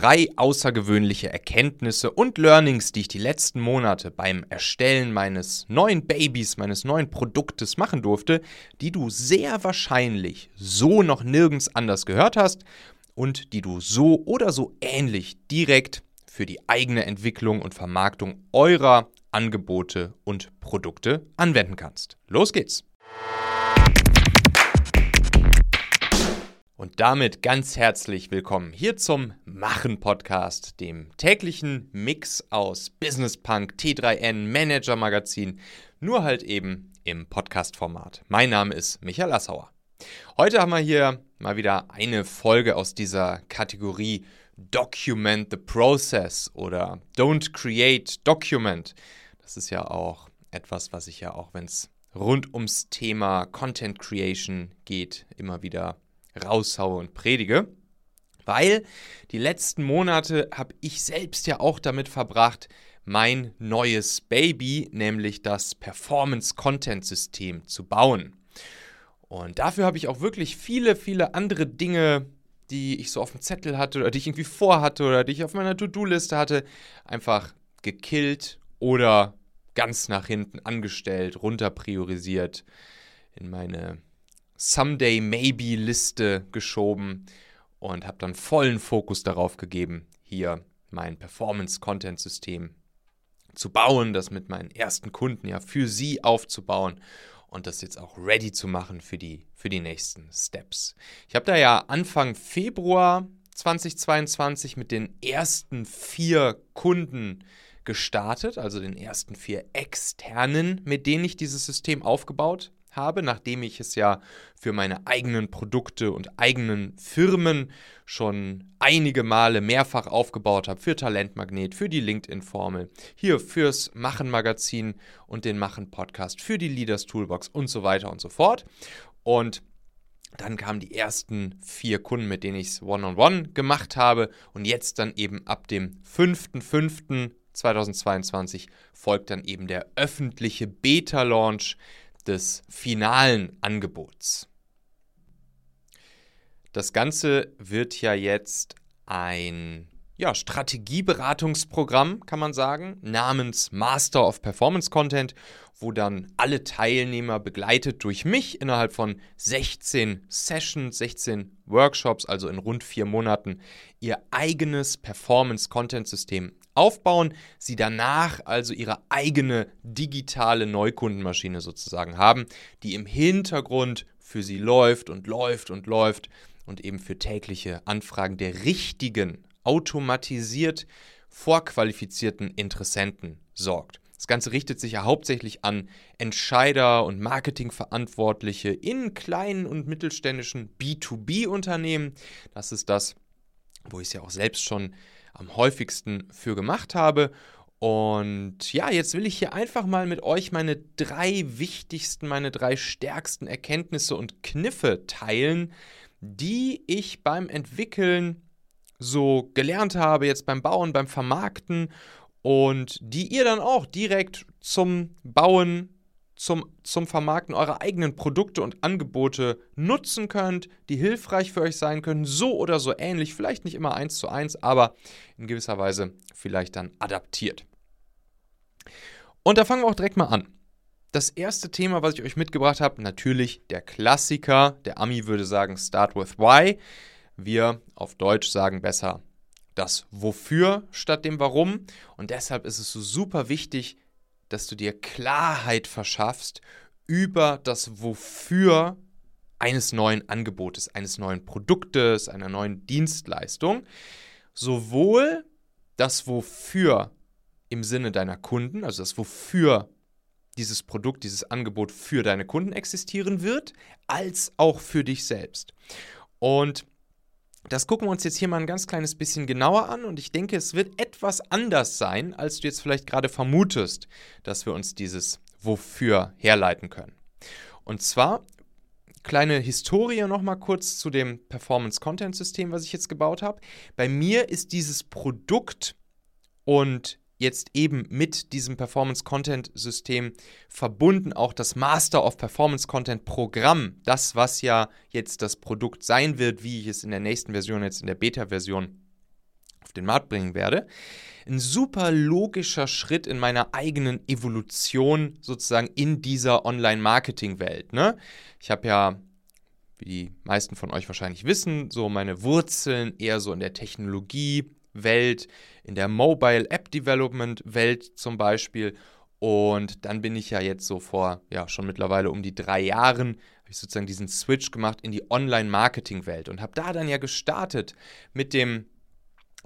drei außergewöhnliche Erkenntnisse und Learnings, die ich die letzten Monate beim Erstellen meines neuen Babys, meines neuen Produktes machen durfte, die du sehr wahrscheinlich so noch nirgends anders gehört hast und die du so oder so ähnlich direkt für die eigene Entwicklung und Vermarktung eurer Angebote und Produkte anwenden kannst. Los geht's! Und damit ganz herzlich willkommen hier zum Machen Podcast, dem täglichen Mix aus Business Punk, T3N, Manager Magazin, nur halt eben im Podcast-Format. Mein Name ist Michael Assauer. Heute haben wir hier mal wieder eine Folge aus dieser Kategorie Document the Process oder Don't Create Document. Das ist ja auch etwas, was ich ja auch, wenn es rund ums Thema Content Creation geht, immer wieder raushaue und predige. Weil die letzten Monate habe ich selbst ja auch damit verbracht, mein neues Baby, nämlich das Performance-Content-System zu bauen. Und dafür habe ich auch wirklich viele, viele andere Dinge, die ich so auf dem Zettel hatte oder die ich irgendwie vorhatte oder die ich auf meiner To-Do-Liste hatte, einfach gekillt oder ganz nach hinten angestellt, runter priorisiert, in meine Someday Maybe Liste geschoben und habe dann vollen Fokus darauf gegeben, hier mein Performance-Content-System zu bauen, das mit meinen ersten Kunden ja für sie aufzubauen und das jetzt auch ready zu machen für die, für die nächsten Steps. Ich habe da ja Anfang Februar 2022 mit den ersten vier Kunden gestartet, also den ersten vier externen, mit denen ich dieses System aufgebaut habe, nachdem ich es ja für meine eigenen Produkte und eigenen Firmen schon einige Male mehrfach aufgebaut habe, für Talentmagnet, für die LinkedIn-Formel, hier fürs Machen-Magazin und den Machen-Podcast, für die Leaders Toolbox und so weiter und so fort. Und dann kamen die ersten vier Kunden, mit denen ich es One-on-One gemacht habe. Und jetzt dann eben ab dem 5.5.2022 folgt dann eben der öffentliche Beta-Launch des finalen Angebots. Das Ganze wird ja jetzt ein ja, Strategieberatungsprogramm, kann man sagen, namens Master of Performance Content, wo dann alle Teilnehmer begleitet durch mich innerhalb von 16 Sessions, 16 Workshops, also in rund vier Monaten, ihr eigenes Performance Content System aufbauen, sie danach also ihre eigene digitale Neukundenmaschine sozusagen haben, die im Hintergrund für sie läuft und läuft und läuft und eben für tägliche Anfragen der richtigen, automatisiert vorqualifizierten Interessenten sorgt. Das Ganze richtet sich ja hauptsächlich an Entscheider und Marketingverantwortliche in kleinen und mittelständischen B2B-Unternehmen. Das ist das, wo ich es ja auch selbst schon am häufigsten für gemacht habe. Und ja, jetzt will ich hier einfach mal mit euch meine drei wichtigsten, meine drei stärksten Erkenntnisse und Kniffe teilen, die ich beim Entwickeln so gelernt habe, jetzt beim Bauen, beim Vermarkten und die ihr dann auch direkt zum Bauen zum, zum Vermarkten eurer eigenen Produkte und Angebote nutzen könnt, die hilfreich für euch sein können, so oder so ähnlich, vielleicht nicht immer eins zu eins, aber in gewisser Weise vielleicht dann adaptiert. Und da fangen wir auch direkt mal an. Das erste Thema, was ich euch mitgebracht habe, natürlich der Klassiker. Der Ami würde sagen, Start with Why. Wir auf Deutsch sagen besser das Wofür statt dem Warum. Und deshalb ist es so super wichtig, dass du dir Klarheit verschaffst über das Wofür eines neuen Angebotes, eines neuen Produktes, einer neuen Dienstleistung. Sowohl das Wofür im Sinne deiner Kunden, also das Wofür dieses Produkt, dieses Angebot für deine Kunden existieren wird, als auch für dich selbst. Und das gucken wir uns jetzt hier mal ein ganz kleines bisschen genauer an und ich denke, es wird etwas anders sein, als du jetzt vielleicht gerade vermutest, dass wir uns dieses Wofür herleiten können. Und zwar kleine Historie nochmal kurz zu dem Performance Content System, was ich jetzt gebaut habe. Bei mir ist dieses Produkt und jetzt eben mit diesem Performance Content System verbunden auch das Master of Performance Content Programm, das was ja jetzt das Produkt sein wird, wie ich es in der nächsten Version, jetzt in der Beta-Version auf den Markt bringen werde. Ein super logischer Schritt in meiner eigenen Evolution sozusagen in dieser Online-Marketing-Welt. Ne? Ich habe ja, wie die meisten von euch wahrscheinlich wissen, so meine Wurzeln eher so in der Technologie-Welt, in der Mobile App Development Welt zum Beispiel. Und dann bin ich ja jetzt so vor, ja, schon mittlerweile um die drei Jahren, habe ich sozusagen diesen Switch gemacht in die Online-Marketing-Welt und habe da dann ja gestartet mit dem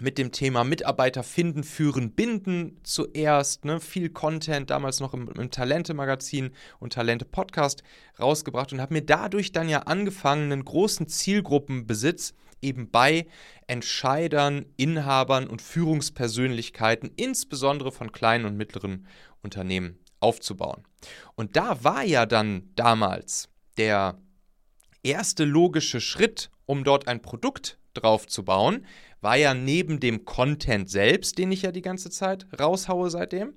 mit dem Thema Mitarbeiter finden, führen, binden zuerst. Ne? Viel Content, damals noch im, im Talente-Magazin und Talente-Podcast rausgebracht und habe mir dadurch dann ja angefangen, einen großen Zielgruppenbesitz eben bei Entscheidern, Inhabern und Führungspersönlichkeiten, insbesondere von kleinen und mittleren Unternehmen, aufzubauen. Und da war ja dann damals der erste logische Schritt, um dort ein Produkt drauf zu bauen, war ja neben dem Content selbst, den ich ja die ganze Zeit raushaue seitdem,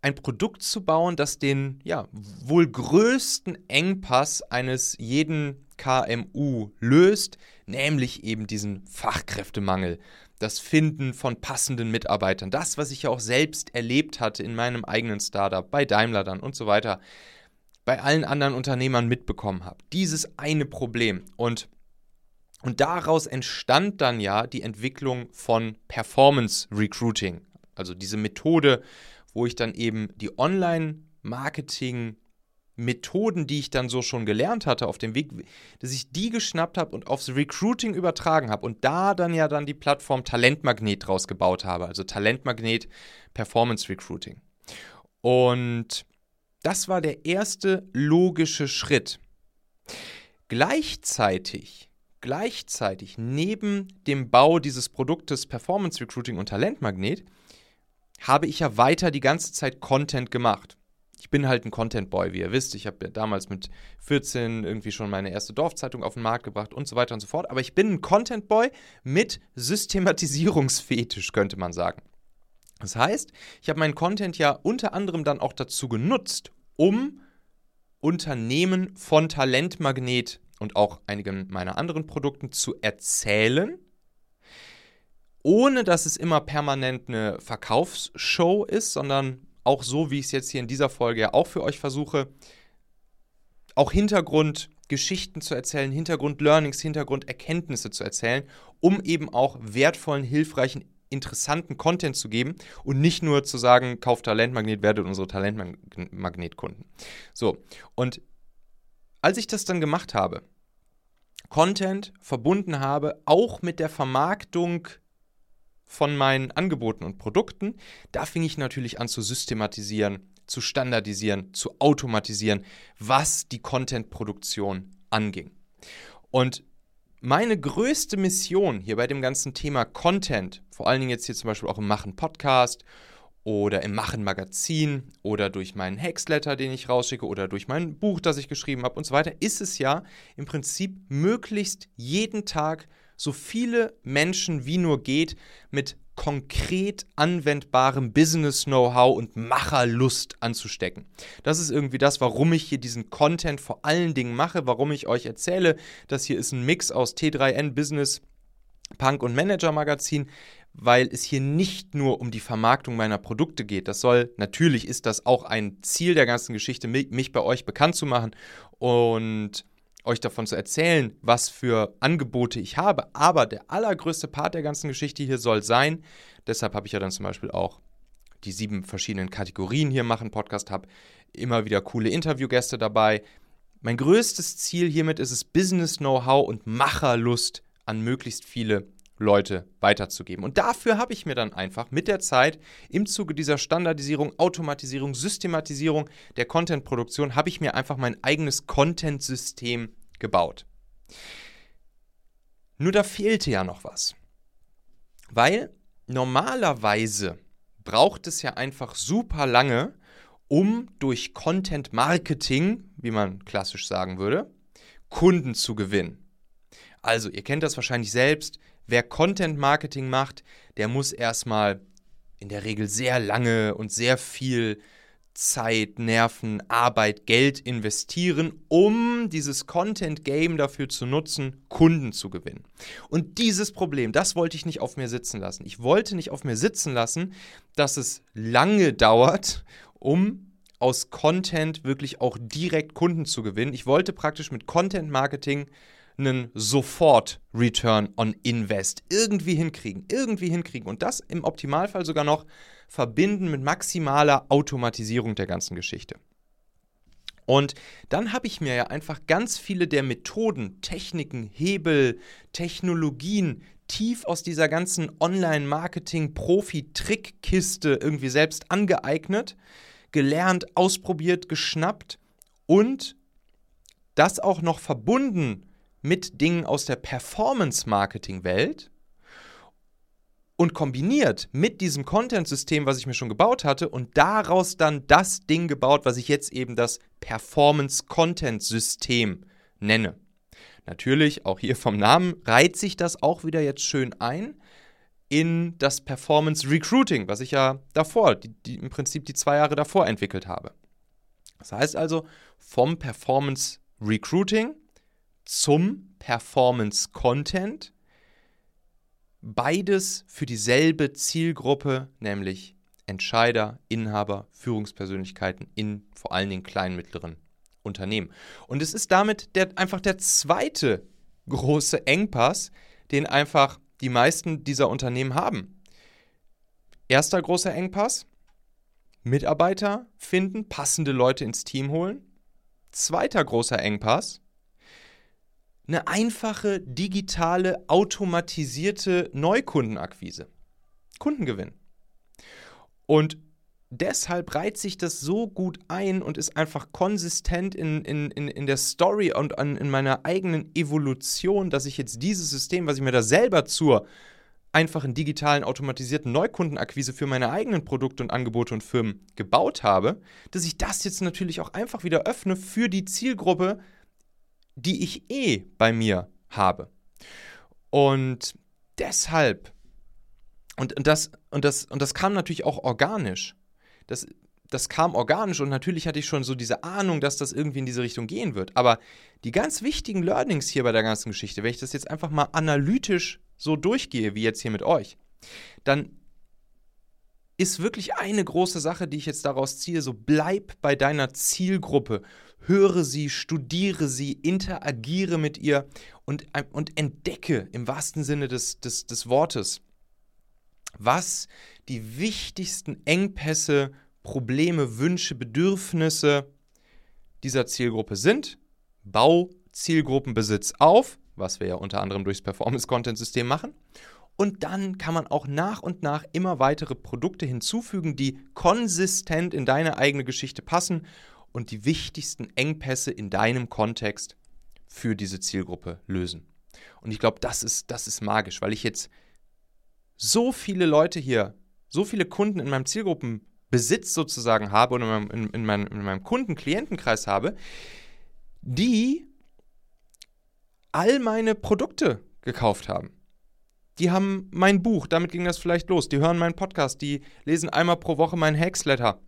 ein Produkt zu bauen, das den ja, wohl größten Engpass eines jeden KMU löst, nämlich eben diesen Fachkräftemangel, das Finden von passenden Mitarbeitern, das, was ich ja auch selbst erlebt hatte in meinem eigenen Startup, bei Daimler dann und so weiter, bei allen anderen Unternehmern mitbekommen habe. Dieses eine Problem. Und und daraus entstand dann ja die Entwicklung von Performance Recruiting. Also diese Methode, wo ich dann eben die Online-Marketing- Methoden, die ich dann so schon gelernt hatte auf dem Weg, dass ich die geschnappt habe und aufs Recruiting übertragen habe und da dann ja dann die Plattform Talentmagnet draus gebaut habe, also Talentmagnet Performance Recruiting. Und das war der erste logische Schritt. Gleichzeitig gleichzeitig neben dem Bau dieses Produktes Performance Recruiting und Talentmagnet habe ich ja weiter die ganze Zeit Content gemacht. Ich bin halt ein Content Boy, wie ihr wisst. Ich habe ja damals mit 14 irgendwie schon meine erste Dorfzeitung auf den Markt gebracht und so weiter und so fort. Aber ich bin ein Content Boy mit Systematisierungsfetisch, könnte man sagen. Das heißt, ich habe meinen Content ja unter anderem dann auch dazu genutzt, um Unternehmen von Talentmagnet und auch einigen meiner anderen Produkten zu erzählen, ohne dass es immer permanent eine Verkaufsshow ist, sondern auch so, wie ich es jetzt hier in dieser Folge ja auch für euch versuche, auch Hintergrundgeschichten zu erzählen, Hintergrund-Learnings, Hintergrunderkenntnisse zu erzählen, um eben auch wertvollen, hilfreichen, interessanten Content zu geben und nicht nur zu sagen, kauft Talentmagnet, werdet unsere Talentmagnetkunden. So, und als ich das dann gemacht habe, Content verbunden habe, auch mit der Vermarktung von meinen Angeboten und Produkten, da fing ich natürlich an zu systematisieren, zu standardisieren, zu automatisieren, was die Content-Produktion anging. Und meine größte Mission hier bei dem ganzen Thema Content, vor allen Dingen jetzt hier zum Beispiel auch im Machen Podcast oder im Machen Magazin oder durch meinen Hexletter, den ich rausschicke oder durch mein Buch, das ich geschrieben habe und so weiter, ist es ja im Prinzip möglichst jeden Tag so viele Menschen wie nur geht mit konkret anwendbarem Business-Know-how und Macherlust anzustecken. Das ist irgendwie das, warum ich hier diesen Content vor allen Dingen mache, warum ich euch erzähle, das hier ist ein Mix aus T3N Business, Punk und Manager Magazin weil es hier nicht nur um die Vermarktung meiner Produkte geht. Das soll, natürlich ist das auch ein Ziel der ganzen Geschichte, mich bei euch bekannt zu machen und euch davon zu erzählen, was für Angebote ich habe. Aber der allergrößte Part der ganzen Geschichte hier soll sein, deshalb habe ich ja dann zum Beispiel auch die sieben verschiedenen Kategorien hier machen, Podcast habe, immer wieder coole Interviewgäste dabei. Mein größtes Ziel hiermit ist es, Business-Know-how und Macherlust an möglichst viele Leute weiterzugeben. Und dafür habe ich mir dann einfach mit der Zeit im Zuge dieser Standardisierung, Automatisierung, Systematisierung der Content-Produktion, habe ich mir einfach mein eigenes Content-System gebaut. Nur da fehlte ja noch was. Weil normalerweise braucht es ja einfach super lange, um durch Content Marketing, wie man klassisch sagen würde, Kunden zu gewinnen. Also, ihr kennt das wahrscheinlich selbst, wer Content Marketing macht, der muss erstmal in der Regel sehr lange und sehr viel Zeit, Nerven, Arbeit, Geld investieren, um dieses Content Game dafür zu nutzen, Kunden zu gewinnen. Und dieses Problem, das wollte ich nicht auf mir sitzen lassen. Ich wollte nicht auf mir sitzen lassen, dass es lange dauert, um aus Content wirklich auch direkt Kunden zu gewinnen. Ich wollte praktisch mit Content Marketing einen sofort Return on Invest irgendwie hinkriegen, irgendwie hinkriegen und das im Optimalfall sogar noch verbinden mit maximaler Automatisierung der ganzen Geschichte. Und dann habe ich mir ja einfach ganz viele der Methoden, Techniken, Hebel, Technologien tief aus dieser ganzen Online-Marketing-Profi-Trickkiste irgendwie selbst angeeignet, gelernt, ausprobiert, geschnappt und das auch noch verbunden mit Dingen aus der Performance-Marketing-Welt und kombiniert mit diesem Content-System, was ich mir schon gebaut hatte, und daraus dann das Ding gebaut, was ich jetzt eben das Performance-Content-System nenne. Natürlich, auch hier vom Namen, reiht sich das auch wieder jetzt schön ein in das Performance Recruiting, was ich ja davor, die, die, im Prinzip die zwei Jahre davor entwickelt habe. Das heißt also, vom Performance Recruiting zum Performance Content. Beides für dieselbe Zielgruppe, nämlich Entscheider, Inhaber, Führungspersönlichkeiten in vor allen Dingen kleinen, mittleren Unternehmen. Und es ist damit der, einfach der zweite große Engpass, den einfach die meisten dieser Unternehmen haben. Erster großer Engpass, Mitarbeiter finden, passende Leute ins Team holen. Zweiter großer Engpass, eine einfache, digitale, automatisierte Neukundenakquise. Kundengewinn. Und deshalb reiht sich das so gut ein und ist einfach konsistent in, in, in, in der Story und an, in meiner eigenen Evolution, dass ich jetzt dieses System, was ich mir da selber zur einfachen digitalen automatisierten Neukundenakquise für meine eigenen Produkte und Angebote und Firmen gebaut habe, dass ich das jetzt natürlich auch einfach wieder öffne für die Zielgruppe, die ich eh bei mir habe. Und deshalb, und, und, das, und, das, und das kam natürlich auch organisch. Das, das kam organisch und natürlich hatte ich schon so diese Ahnung, dass das irgendwie in diese Richtung gehen wird. Aber die ganz wichtigen Learnings hier bei der ganzen Geschichte, wenn ich das jetzt einfach mal analytisch so durchgehe, wie jetzt hier mit euch, dann ist wirklich eine große Sache, die ich jetzt daraus ziehe, so bleib bei deiner Zielgruppe höre sie, studiere sie, interagiere mit ihr und, und entdecke im wahrsten Sinne des, des, des Wortes, was die wichtigsten Engpässe, Probleme, Wünsche, Bedürfnisse dieser Zielgruppe sind. Bau Zielgruppenbesitz auf, was wir ja unter anderem durchs Performance-Content-System machen. Und dann kann man auch nach und nach immer weitere Produkte hinzufügen, die konsistent in deine eigene Geschichte passen und die wichtigsten Engpässe in deinem Kontext für diese Zielgruppe lösen. Und ich glaube, das ist, das ist magisch, weil ich jetzt so viele Leute hier, so viele Kunden in meinem Zielgruppenbesitz sozusagen habe und in meinem, in, in meinem, in meinem Kunden-Klientenkreis habe, die all meine Produkte gekauft haben. Die haben mein Buch, damit ging das vielleicht los. Die hören meinen Podcast, die lesen einmal pro Woche meinen Hacksletter.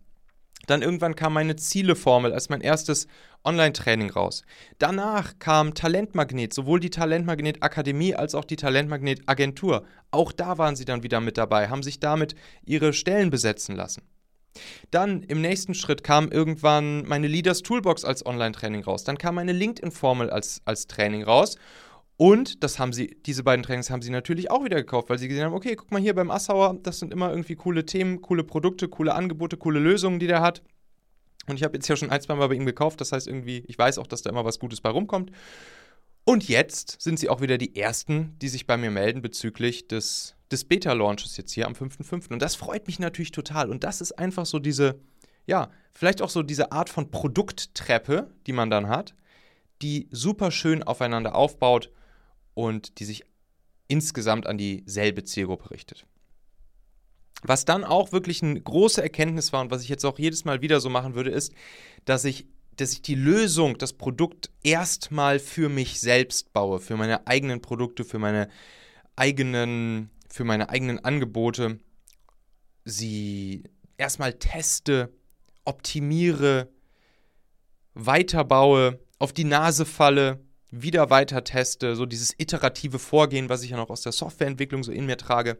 Dann irgendwann kam meine Zieleformel als mein erstes Online-Training raus. Danach kam Talentmagnet, sowohl die Talentmagnet Akademie als auch die Talentmagnet Agentur. Auch da waren sie dann wieder mit dabei, haben sich damit ihre Stellen besetzen lassen. Dann im nächsten Schritt kam irgendwann meine Leaders Toolbox als Online-Training raus. Dann kam meine LinkedIn-Formel als, als Training raus. Und das haben sie, diese beiden Trainings haben sie natürlich auch wieder gekauft, weil sie gesehen haben, okay, guck mal hier beim Assauer, das sind immer irgendwie coole Themen, coole Produkte, coole Angebote, coole Lösungen, die der hat. Und ich habe jetzt ja schon ein, zwei Mal bei ihm gekauft, das heißt irgendwie, ich weiß auch, dass da immer was Gutes bei rumkommt. Und jetzt sind sie auch wieder die Ersten, die sich bei mir melden bezüglich des, des Beta-Launches jetzt hier am 5.5. Und das freut mich natürlich total. Und das ist einfach so diese, ja, vielleicht auch so diese Art von Produkttreppe, die man dann hat, die super schön aufeinander aufbaut und die sich insgesamt an dieselbe Zielgruppe richtet. Was dann auch wirklich eine große Erkenntnis war und was ich jetzt auch jedes Mal wieder so machen würde, ist, dass ich, dass ich die Lösung, das Produkt erstmal für mich selbst baue, für meine eigenen Produkte, für meine eigenen, für meine eigenen Angebote, sie erstmal teste optimiere, weiterbaue, auf die Nase falle, wieder weiter teste, so dieses iterative Vorgehen, was ich ja noch aus der Softwareentwicklung so in mir trage.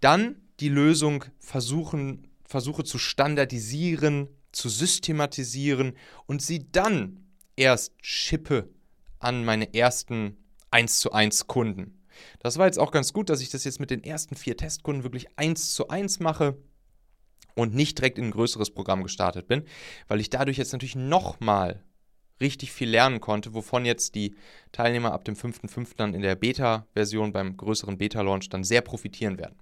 Dann die Lösung versuchen, versuche zu standardisieren, zu systematisieren und sie dann erst schippe an meine ersten 1 zu 1 Kunden. Das war jetzt auch ganz gut, dass ich das jetzt mit den ersten vier Testkunden wirklich 1 zu 1 mache und nicht direkt in ein größeres Programm gestartet bin, weil ich dadurch jetzt natürlich nochmal richtig viel lernen konnte, wovon jetzt die Teilnehmer ab dem 5.5. dann in der Beta-Version beim größeren Beta-Launch dann sehr profitieren werden.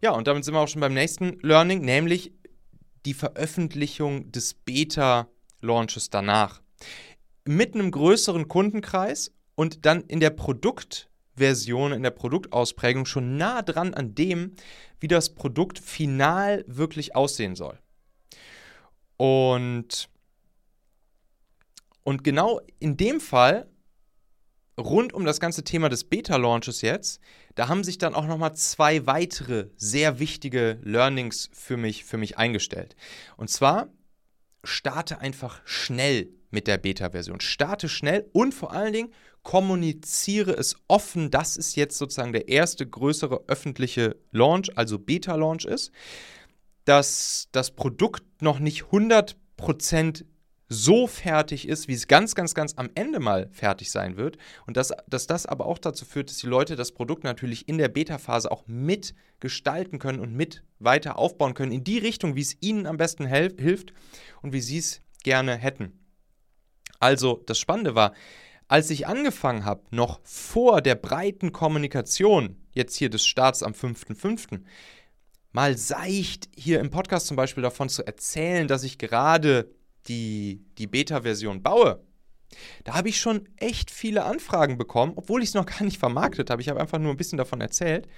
Ja, und damit sind wir auch schon beim nächsten Learning, nämlich die Veröffentlichung des Beta-Launches danach. Mit einem größeren Kundenkreis und dann in der Produktversion, in der Produktausprägung schon nah dran an dem, wie das Produkt final wirklich aussehen soll. Und und genau in dem Fall, rund um das ganze Thema des Beta-Launches jetzt, da haben sich dann auch nochmal zwei weitere sehr wichtige Learnings für mich, für mich eingestellt. Und zwar, starte einfach schnell mit der Beta-Version. Starte schnell und vor allen Dingen kommuniziere es offen, dass es jetzt sozusagen der erste größere öffentliche Launch, also Beta-Launch ist, dass das Produkt noch nicht 100% so fertig ist, wie es ganz, ganz, ganz am Ende mal fertig sein wird. Und dass, dass das aber auch dazu führt, dass die Leute das Produkt natürlich in der Beta-Phase auch mitgestalten können und mit weiter aufbauen können, in die Richtung, wie es ihnen am besten hilft und wie sie es gerne hätten. Also, das Spannende war, als ich angefangen habe, noch vor der breiten Kommunikation, jetzt hier des Starts am 5.5., mal seicht hier im Podcast zum Beispiel davon zu erzählen, dass ich gerade die, die Beta-Version baue, da habe ich schon echt viele Anfragen bekommen, obwohl ich es noch gar nicht vermarktet habe. Ich habe einfach nur ein bisschen davon erzählt.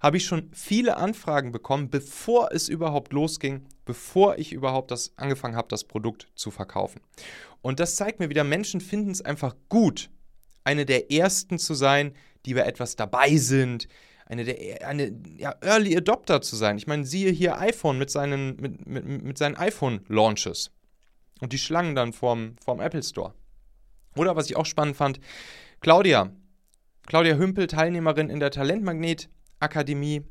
Habe ich schon viele Anfragen bekommen, bevor es überhaupt losging, bevor ich überhaupt das angefangen habe, das Produkt zu verkaufen. Und das zeigt mir wieder, Menschen finden es einfach gut, eine der ersten zu sein, die bei etwas dabei sind, eine der eine, ja, Early Adopter zu sein. Ich meine, siehe hier iPhone mit seinen, mit, mit, mit seinen iPhone-Launches und die Schlangen dann vorm, vorm Apple Store. Oder was ich auch spannend fand, Claudia, Claudia Hümpel, Teilnehmerin in der Talentmagnet Akademie,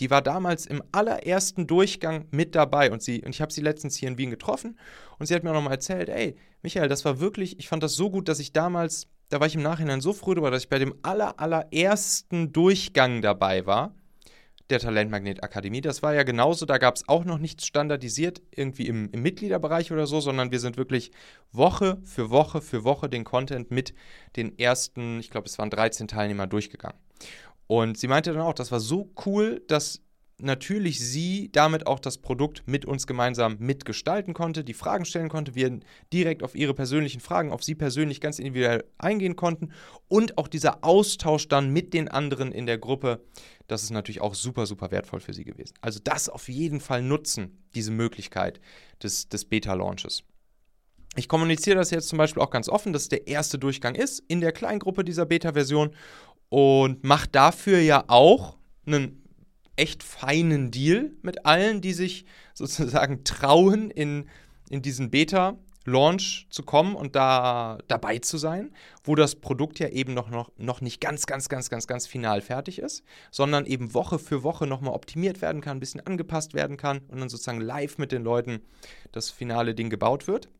die war damals im allerersten Durchgang mit dabei. Und sie und ich habe sie letztens hier in Wien getroffen und sie hat mir auch nochmal erzählt, ey, Michael, das war wirklich, ich fand das so gut, dass ich damals, da war ich im Nachhinein so froh darüber, dass ich bei dem aller, allerersten Durchgang dabei war der Talentmagnet Akademie. Das war ja genauso, da gab es auch noch nichts standardisiert, irgendwie im, im, Mitgliederbereich oder so, sondern wir sind wirklich Woche für Woche für Woche den Content mit den ersten, ich glaube, es waren 13 Teilnehmer durchgegangen. Und sie meinte dann auch, das war so cool, dass natürlich sie damit auch das Produkt mit uns gemeinsam mitgestalten konnte, die Fragen stellen konnte, wir direkt auf ihre persönlichen Fragen, auf sie persönlich ganz individuell eingehen konnten und auch dieser Austausch dann mit den anderen in der Gruppe, das ist natürlich auch super, super wertvoll für sie gewesen. Also das auf jeden Fall nutzen, diese Möglichkeit des, des Beta-Launches. Ich kommuniziere das jetzt zum Beispiel auch ganz offen, dass der erste Durchgang ist in der Kleingruppe dieser Beta-Version und mache dafür ja auch einen echt feinen Deal mit allen, die sich sozusagen trauen, in, in diesen Beta Launch zu kommen und da dabei zu sein, wo das Produkt ja eben noch, noch, noch nicht ganz, ganz, ganz, ganz, ganz final fertig ist, sondern eben Woche für Woche nochmal optimiert werden kann, ein bisschen angepasst werden kann und dann sozusagen live mit den Leuten das finale Ding gebaut wird.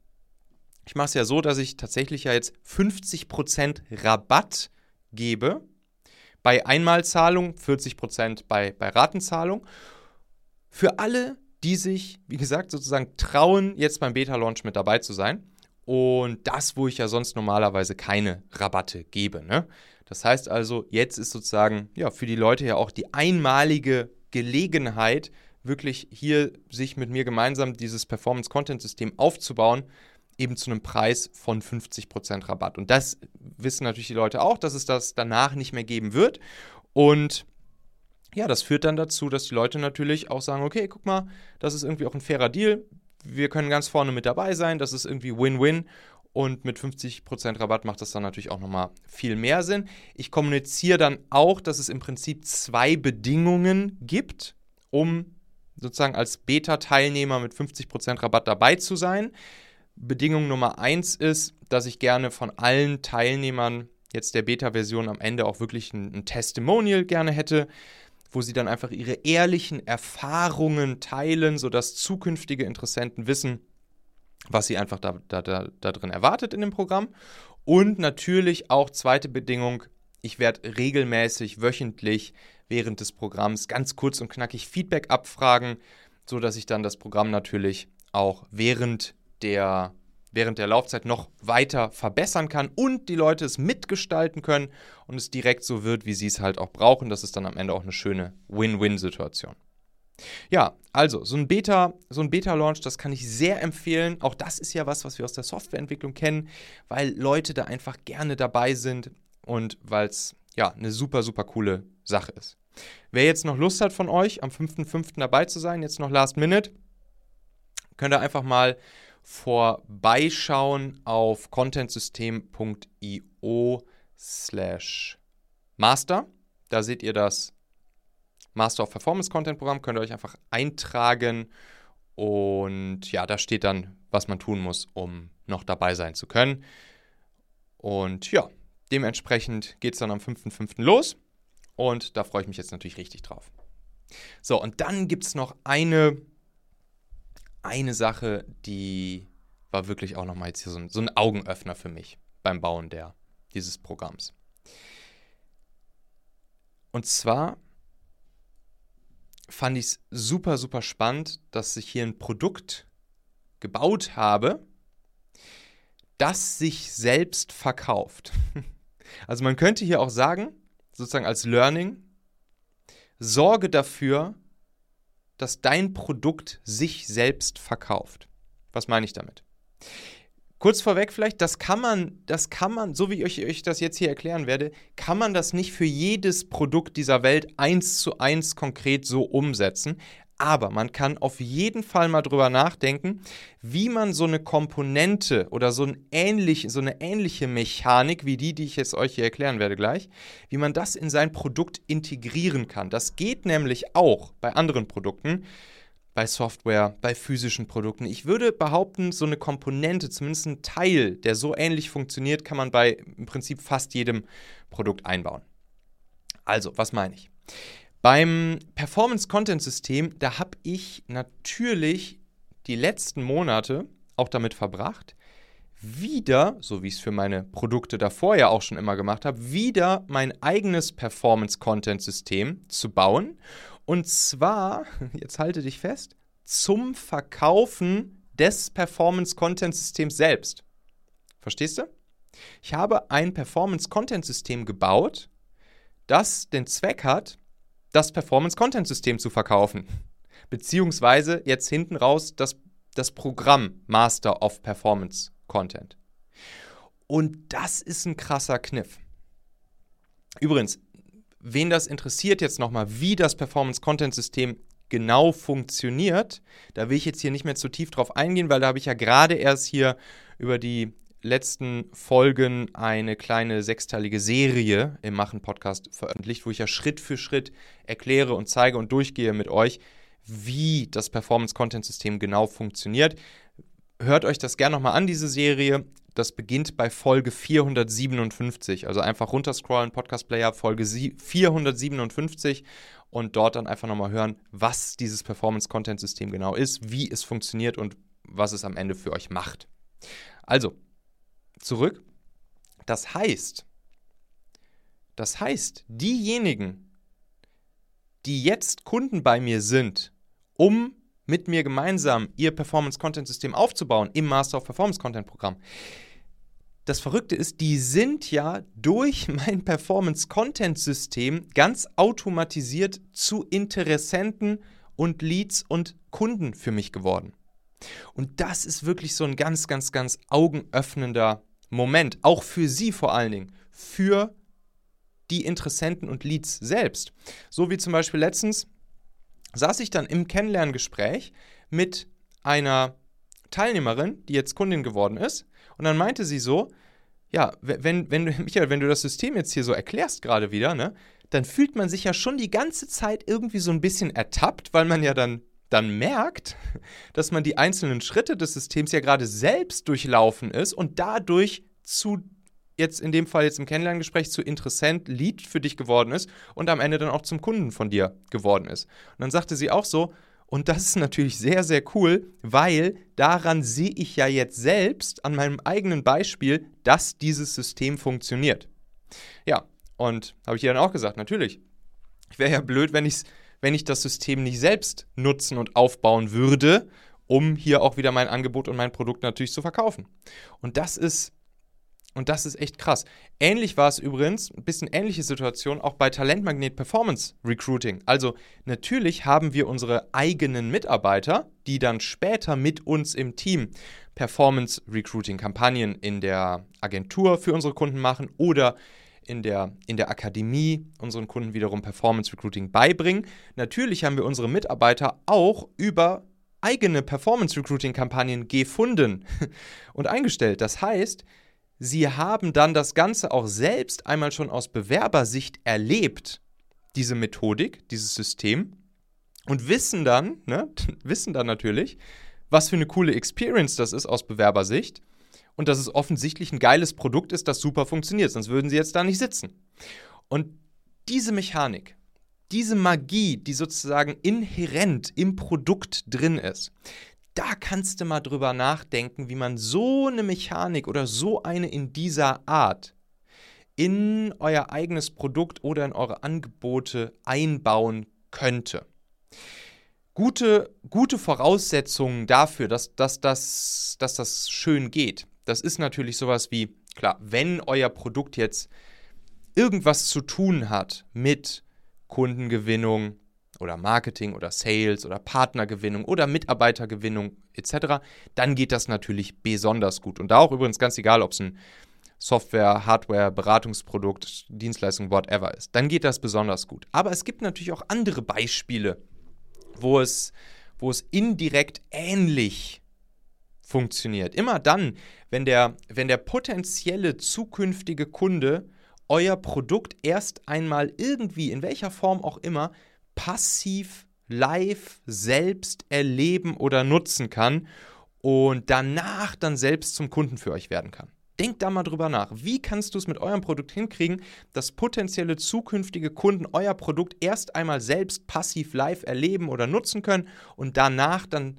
Ich mache es ja so, dass ich tatsächlich ja jetzt 50% Rabatt gebe bei Einmalzahlung, 40% bei, bei Ratenzahlung. Für alle, die sich, wie gesagt, sozusagen trauen, jetzt beim Beta-Launch mit dabei zu sein. Und das, wo ich ja sonst normalerweise keine Rabatte gebe. Ne? Das heißt also, jetzt ist sozusagen ja, für die Leute ja auch die einmalige Gelegenheit, wirklich hier sich mit mir gemeinsam dieses Performance-Content-System aufzubauen, eben zu einem Preis von 50% Rabatt. Und das wissen natürlich die Leute auch, dass es das danach nicht mehr geben wird. Und ja, das führt dann dazu, dass die Leute natürlich auch sagen, okay, guck mal, das ist irgendwie auch ein fairer Deal. Wir können ganz vorne mit dabei sein, das ist irgendwie Win-Win. Und mit 50% Rabatt macht das dann natürlich auch nochmal viel mehr Sinn. Ich kommuniziere dann auch, dass es im Prinzip zwei Bedingungen gibt, um sozusagen als Beta-Teilnehmer mit 50% Rabatt dabei zu sein. Bedingung Nummer eins ist, dass ich gerne von allen Teilnehmern jetzt der Beta-Version am Ende auch wirklich ein, ein, Testimonial gerne hätte, wo sie dann einfach ihre ehrlichen Erfahrungen teilen, sodass zukünftige Interessenten wissen, was sie einfach da, da, da, da drin erwartet in dem Programm. Und natürlich auch zweite Bedingung, ich werde regelmäßig, wöchentlich während des Programms ganz kurz und knackig Feedback abfragen, sodass ich dann das Programm natürlich auch während der, während der Laufzeit noch weiter verbessern kann und die Leute es mitgestalten können und es direkt so wird, wie sie es halt auch brauchen. Das ist dann am Ende auch eine schöne Win-Win-Situation. Ja, also so ein Beta, so ein Beta-Launch, das kann ich sehr empfehlen. Auch das ist ja was, was wir aus der Softwareentwicklung kennen, weil Leute da einfach gerne dabei sind und weil es ja eine super, super coole Sache ist. Wer jetzt noch Lust hat von euch, am 5.5. dabei zu sein, jetzt noch Last Minute, könnt ihr einfach mal vorbeischauen auf contentsystem.io slash master. Da seht ihr das Master of Performance Content Programm, könnt ihr euch einfach eintragen und ja, da steht dann, was man tun muss, um noch dabei sein zu können. Und ja, dementsprechend geht es dann am 5.5. los und da freue ich mich jetzt natürlich richtig drauf. So, und dann gibt es noch eine, eine Sache, die war wirklich auch nochmal jetzt hier so ein, so ein Augenöffner für mich beim Bauen der, dieses Programms. Und zwar fand ich es super, super spannend, dass ich hier ein Produkt gebaut habe, das sich selbst verkauft. Also man könnte hier auch sagen, sozusagen als Learning, sorge dafür, dass dein Produkt sich selbst verkauft. Was meine ich damit? Kurz vorweg vielleicht, das kann man, das kann man, so wie ich euch das jetzt hier erklären werde, kann man das nicht für jedes Produkt dieser Welt eins zu eins konkret so umsetzen. Aber man kann auf jeden Fall mal drüber nachdenken, wie man so eine Komponente oder so, ein ähnlich, so eine ähnliche Mechanik wie die, die ich jetzt euch hier erklären werde gleich, wie man das in sein Produkt integrieren kann. Das geht nämlich auch bei anderen Produkten bei Software, bei physischen Produkten. Ich würde behaupten, so eine Komponente, zumindest ein Teil, der so ähnlich funktioniert, kann man bei im Prinzip fast jedem Produkt einbauen. Also, was meine ich? Beim Performance-Content-System, da habe ich natürlich die letzten Monate auch damit verbracht, wieder, so wie ich es für meine Produkte davor ja auch schon immer gemacht habe, wieder mein eigenes Performance-Content-System zu bauen und zwar, jetzt halte dich fest, zum Verkaufen des Performance-Content-Systems selbst. Verstehst du? Ich habe ein Performance-Content-System gebaut, das den Zweck hat, das Performance-Content-System zu verkaufen. Beziehungsweise jetzt hinten raus das, das Programm Master of Performance Content. Und das ist ein krasser Kniff. Übrigens, wen das interessiert jetzt nochmal, wie das Performance-Content-System genau funktioniert, da will ich jetzt hier nicht mehr zu tief drauf eingehen, weil da habe ich ja gerade erst hier über die letzten Folgen eine kleine sechsteilige Serie im Machen-Podcast veröffentlicht, wo ich ja Schritt für Schritt erkläre und zeige und durchgehe mit euch, wie das Performance-Content-System genau funktioniert. Hört euch das gerne nochmal an, diese Serie das beginnt bei Folge 457. Also einfach runterscrollen, Podcast Player, Folge 457 und dort dann einfach nochmal hören, was dieses Performance-Content-System genau ist, wie es funktioniert und was es am Ende für euch macht. Also, zurück. Das heißt, das heißt, diejenigen, die jetzt Kunden bei mir sind, um mit mir gemeinsam ihr Performance-Content-System aufzubauen im Master of Performance-Content-Programm. Das Verrückte ist, die sind ja durch mein Performance-Content-System ganz automatisiert zu Interessenten und Leads und Kunden für mich geworden. Und das ist wirklich so ein ganz, ganz, ganz augenöffnender Moment, auch für Sie vor allen Dingen, für die Interessenten und Leads selbst. So wie zum Beispiel letztens saß ich dann im Kennenlerngespräch mit einer Teilnehmerin, die jetzt Kundin geworden ist. Und dann meinte sie so, ja, wenn, wenn, Michael, wenn du das System jetzt hier so erklärst gerade wieder, ne, dann fühlt man sich ja schon die ganze Zeit irgendwie so ein bisschen ertappt, weil man ja dann dann merkt, dass man die einzelnen Schritte des Systems ja gerade selbst durchlaufen ist und dadurch zu jetzt in dem Fall jetzt im Kennenlerngespräch zu Interessent Lead für dich geworden ist und am Ende dann auch zum Kunden von dir geworden ist. Und dann sagte sie auch so, und das ist natürlich sehr, sehr cool, weil daran sehe ich ja jetzt selbst an meinem eigenen Beispiel, dass dieses System funktioniert. Ja, und habe ich ihr dann auch gesagt, natürlich. Ich wäre ja blöd, wenn, ich's, wenn ich das System nicht selbst nutzen und aufbauen würde, um hier auch wieder mein Angebot und mein Produkt natürlich zu verkaufen. Und das ist und das ist echt krass. Ähnlich war es übrigens, ein bisschen ähnliche Situation auch bei Talentmagnet Performance Recruiting. Also natürlich haben wir unsere eigenen Mitarbeiter, die dann später mit uns im Team Performance Recruiting Kampagnen in der Agentur für unsere Kunden machen oder in der, in der Akademie unseren Kunden wiederum Performance Recruiting beibringen. Natürlich haben wir unsere Mitarbeiter auch über eigene Performance Recruiting Kampagnen gefunden und eingestellt. Das heißt, sie haben dann das Ganze auch selbst einmal schon aus Bewerbersicht erlebt, diese Methodik, dieses System, und wissen dann, ne, wissen dann natürlich, was für eine coole Experience das ist aus Bewerbersicht und dass es offensichtlich ein geiles Produkt ist, das super funktioniert, sonst würden sie jetzt da nicht sitzen. Und diese Mechanik, diese Magie, die sozusagen inhärent im Produkt drin ist, da kannst du mal drüber nachdenken, wie man so eine Mechanik oder so eine in dieser Art in euer eigenes Produkt oder in eure Angebote einbauen könnte. Gute, gute Voraussetzungen dafür, dass, dass, dass, dass das schön geht, das ist natürlich sowas wie, klar, wenn euer Produkt jetzt irgendwas zu tun hat mit Kundengewinnung, oder Marketing oder Sales oder Partnergewinnung oder Mitarbeitergewinnung etc., dann geht das natürlich besonders gut. Und da auch übrigens ganz egal, ob es ein Software, Hardware, Beratungsprodukt, Dienstleistung, whatever ist, dann geht das besonders gut. Aber es gibt natürlich auch andere Beispiele, wo es, wo es indirekt ähnlich funktioniert. Immer dann, wenn der, wenn der potenzielle zukünftige Kunde euer Produkt erst einmal irgendwie, in welcher Form auch immer, passiv live selbst erleben oder nutzen kann und danach dann selbst zum Kunden für euch werden kann. Denkt da mal drüber nach. Wie kannst du es mit eurem Produkt hinkriegen, dass potenzielle zukünftige Kunden euer Produkt erst einmal selbst passiv live erleben oder nutzen können und danach dann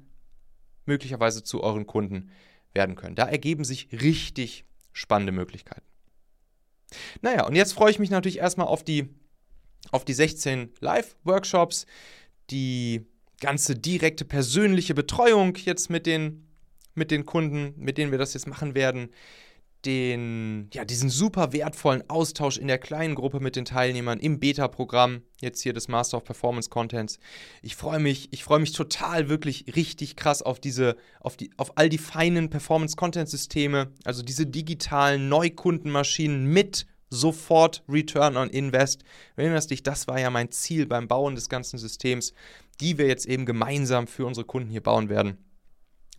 möglicherweise zu euren Kunden werden können? Da ergeben sich richtig spannende Möglichkeiten. Naja, und jetzt freue ich mich natürlich erstmal auf die auf die 16 Live-Workshops, die ganze direkte persönliche Betreuung jetzt mit den, mit den Kunden, mit denen wir das jetzt machen werden, den, ja, diesen super wertvollen Austausch in der kleinen Gruppe mit den Teilnehmern im Beta-Programm, jetzt hier des Master of Performance Contents. Ich freue mich, ich freue mich total wirklich richtig krass auf diese, auf die, auf all die feinen Performance-Content-Systeme, also diese digitalen Neukundenmaschinen mit sofort Return on Invest. Erinnerst dich, das war ja mein Ziel beim Bauen des ganzen Systems, die wir jetzt eben gemeinsam für unsere Kunden hier bauen werden.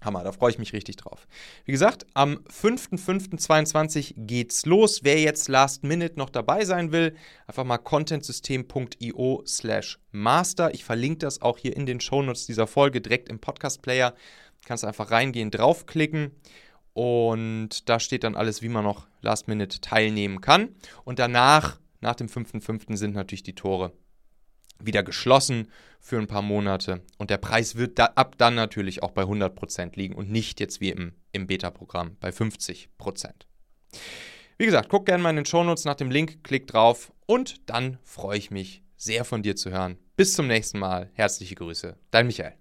Hammer, da freue ich mich richtig drauf. Wie gesagt, am 5.5.22 geht's los. Wer jetzt last minute noch dabei sein will, einfach mal contentsystem.io slash master. Ich verlinke das auch hier in den Shownotes dieser Folge direkt im Podcast-Player. Kannst einfach reingehen, draufklicken und da steht dann alles, wie man noch Last Minute teilnehmen kann. Und danach, nach dem 5.5., sind natürlich die Tore wieder geschlossen für ein paar Monate. Und der Preis wird da, ab dann natürlich auch bei 100% liegen und nicht jetzt wie im, im Beta-Programm bei 50%. Wie gesagt, guck gerne mal in den Shownotes nach dem Link, klick drauf und dann freue ich mich sehr von dir zu hören. Bis zum nächsten Mal. Herzliche Grüße, dein Michael.